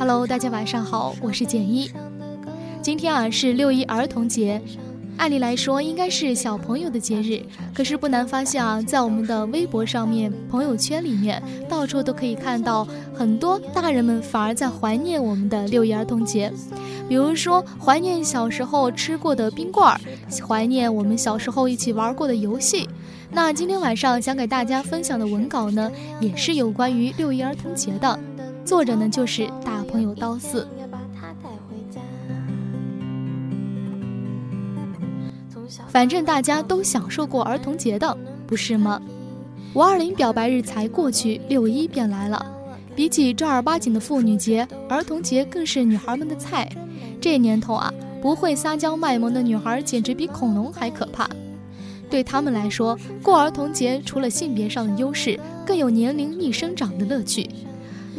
Hello，大家晚上好，我是简一。今天啊是六一儿童节，按理来说应该是小朋友的节日，可是不难发现啊，在我们的微博上面、朋友圈里面，到处都可以看到很多大人们反而在怀念我们的六一儿童节。比如说，怀念小时候吃过的冰棍儿，怀念我们小时候一起玩过的游戏。那今天晚上想给大家分享的文稿呢，也是有关于六一儿童节的，作者呢就是大朋友刀四。反正大家都享受过儿童节的，不是吗？五二零表白日才过去，六一便来了。比起正儿八经的妇女节，儿童节更是女孩们的菜。这年头啊，不会撒娇卖萌的女孩简直比恐龙还可怕。对他们来说，过儿童节除了性别上的优势，更有年龄逆生长的乐趣。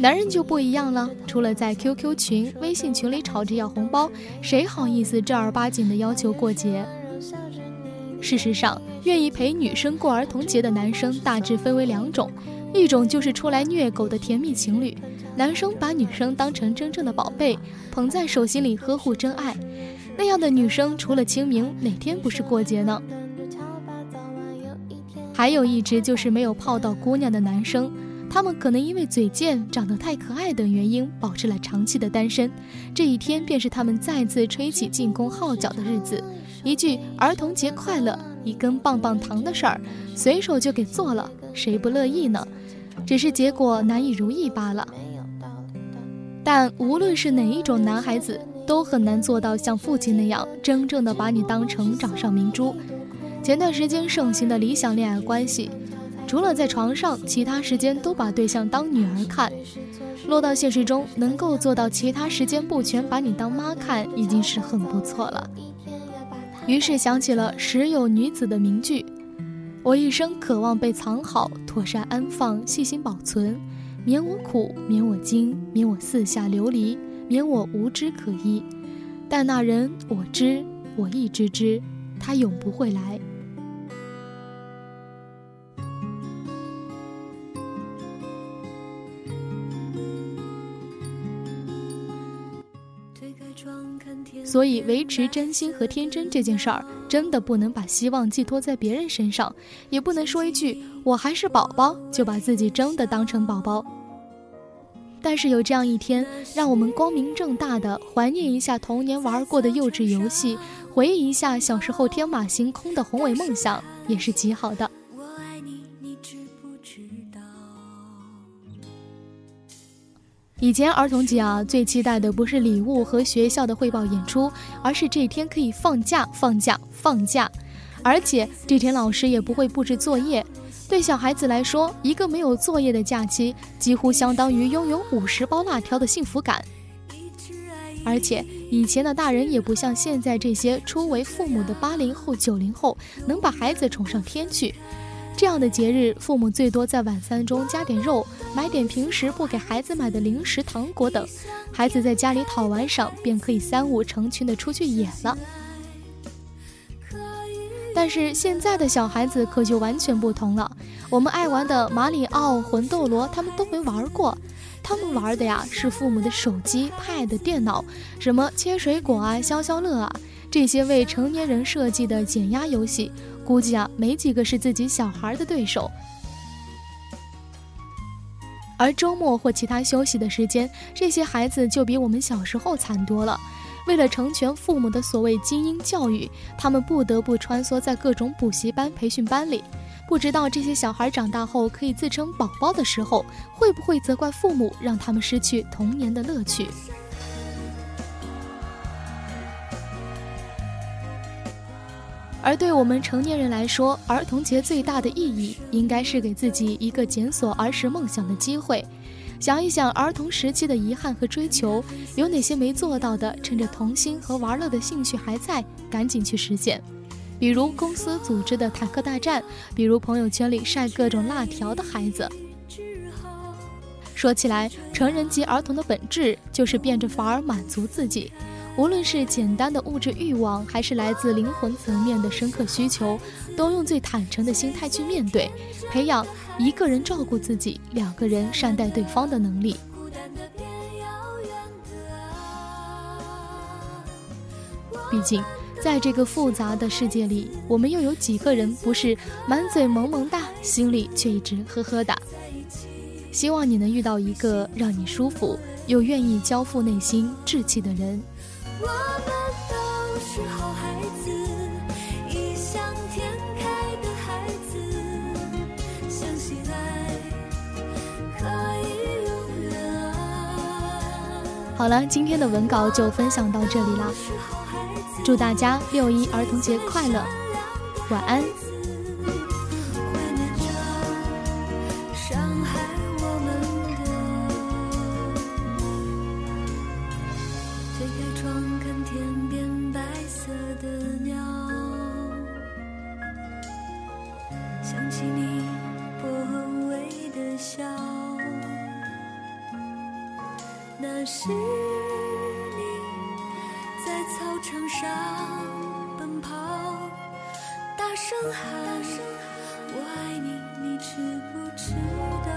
男人就不一样了，除了在 QQ 群、微信群里吵着要红包，谁好意思正儿八经的要求过节？事实上，愿意陪女生过儿童节的男生大致分为两种，一种就是出来虐狗的甜蜜情侣。男生把女生当成真正的宝贝，捧在手心里呵护真爱，那样的女生除了清明，哪天不是过节呢？还有一只就是没有泡到姑娘的男生，他们可能因为嘴贱、长得太可爱等原因，保持了长期的单身。这一天便是他们再次吹起进攻号角的日子，一句儿童节快乐，一根棒棒糖的事儿，随手就给做了，谁不乐意呢？只是结果难以如意罢了。但无论是哪一种男孩子，都很难做到像父亲那样，真正的把你当成掌上明珠。前段时间盛行的理想恋爱关系，除了在床上，其他时间都把对象当女儿看。落到现实中，能够做到其他时间不全把你当妈看，已经是很不错了。于是想起了时有女子的名句：“我一生渴望被藏好，妥善安放，细心保存。”免我苦，免我惊，免我四下流离，免我无枝可依。但那人我知，我亦知之，他永不会来。所以，维持真心和天真这件事儿，真的不能把希望寄托在别人身上，也不能说一句“我还是宝宝”就把自己真的当成宝宝。但是有这样一天，让我们光明正大的怀念一下童年玩过的幼稚游戏，回忆一下小时候天马行空的宏伟梦想，也是极好的。以前儿童节啊，最期待的不是礼物和学校的汇报演出，而是这天可以放假、放假、放假，而且这天老师也不会布置作业。对小孩子来说，一个没有作业的假期，几乎相当于拥有五十包辣条的幸福感。而且以前的大人也不像现在这些初为父母的八零后、九零后，能把孩子宠上天去。这样的节日，父母最多在晚餐中加点肉，买点平时不给孩子买的零食、糖果等，孩子在家里讨完赏，便可以三五成群的出去野了。但是现在的小孩子可就完全不同了，我们爱玩的马里奥、魂斗罗，他们都没玩过，他们玩的呀是父母的手机、pad、电脑，什么切水果啊、消消乐啊，这些为成年人设计的减压游戏。估计啊，没几个是自己小孩的对手。而周末或其他休息的时间，这些孩子就比我们小时候惨多了。为了成全父母的所谓精英教育，他们不得不穿梭在各种补习班、培训班里。不知道这些小孩长大后可以自称宝宝的时候，会不会责怪父母让他们失去童年的乐趣？而对我们成年人来说，儿童节最大的意义，应该是给自己一个检索儿时梦想的机会，想一想儿童时期的遗憾和追求，有哪些没做到的，趁着童心和玩乐的兴趣还在，赶紧去实现。比如公司组织的坦克大战，比如朋友圈里晒各种辣条的孩子。说起来，成人及儿童的本质就是变着法儿满足自己。无论是简单的物质欲望，还是来自灵魂层面的深刻需求，都用最坦诚的心态去面对，培养一个人照顾自己，两个人善待对方的能力。毕竟，在这个复杂的世界里，我们又有几个人不是满嘴萌萌哒，心里却一直呵呵哒？希望你能遇到一个让你舒服又愿意交付内心志气的人。我们都是好孩子，异想天开的孩子，相信爱可以永远。好了，今天的文稿就分享到这里啦。祝大家六一儿童节快乐，晚安。推开窗，看天边白色的鸟，想起你薄微的笑，那是你在操。场上奔跑，大声喊，我爱你，你知不知道？